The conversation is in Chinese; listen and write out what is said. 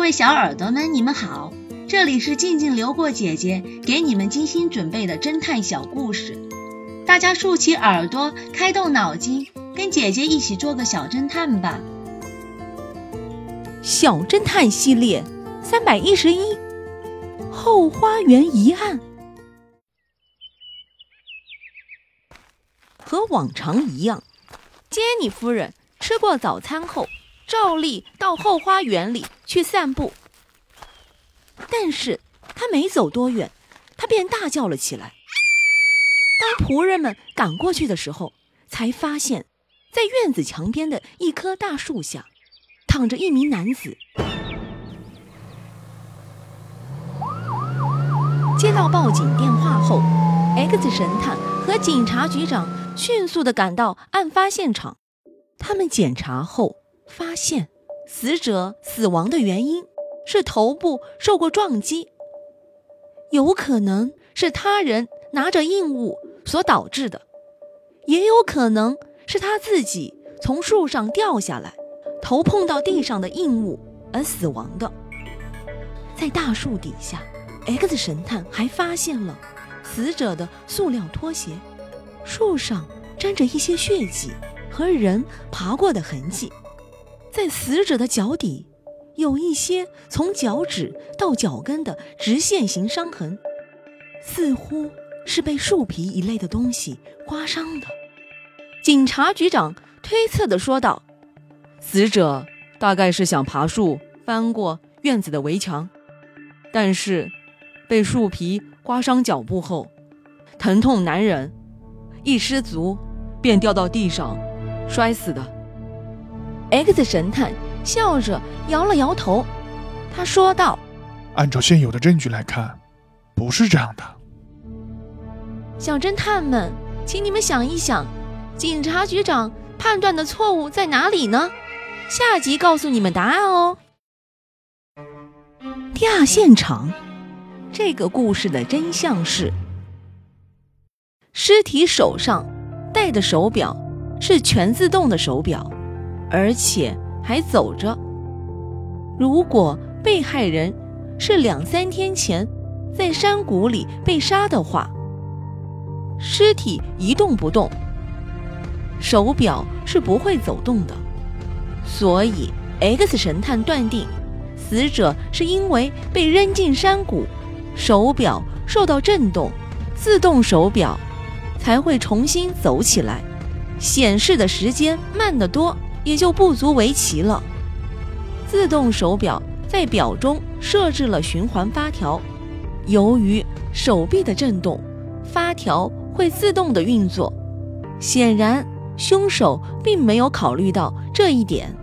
各位小耳朵们，你们好，这里是静静流过姐姐给你们精心准备的侦探小故事，大家竖起耳朵，开动脑筋，跟姐姐一起做个小侦探吧。小侦探系列三百一十一，后花园疑案。和往常一样，杰尼夫人吃过早餐后。照例到后花园里去散步，但是他没走多远，他便大叫了起来。当仆人们赶过去的时候，才发现，在院子墙边的一棵大树下，躺着一名男子。接到报警电话后，X 神探和警察局长迅速的赶到案发现场，他们检查后。发现死者死亡的原因是头部受过撞击，有可能是他人拿着硬物所导致的，也有可能是他自己从树上掉下来，头碰到地上的硬物而死亡的。在大树底下，X 神探还发现了死者的塑料拖鞋，树上沾着一些血迹和人爬过的痕迹。在死者的脚底，有一些从脚趾到脚跟的直线型伤痕，似乎是被树皮一类的东西刮伤的。警察局长推测的说道：“死者大概是想爬树翻过院子的围墙，但是被树皮刮伤脚部后，疼痛难忍，一失足便掉到地上，摔死的。” X 神探笑着摇了摇头，他说道：“按照现有的证据来看，不是这样的。”小侦探们，请你们想一想，警察局长判断的错误在哪里呢？下集告诉你们答案哦。第二现场，这个故事的真相是：尸体手上戴的手表是全自动的手表。而且还走着。如果被害人是两三天前在山谷里被杀的话，尸体一动不动，手表是不会走动的。所以，X 神探断定，死者是因为被扔进山谷，手表受到震动，自动手表才会重新走起来，显示的时间慢得多。也就不足为奇了。自动手表在表中设置了循环发条，由于手臂的震动，发条会自动的运作。显然，凶手并没有考虑到这一点。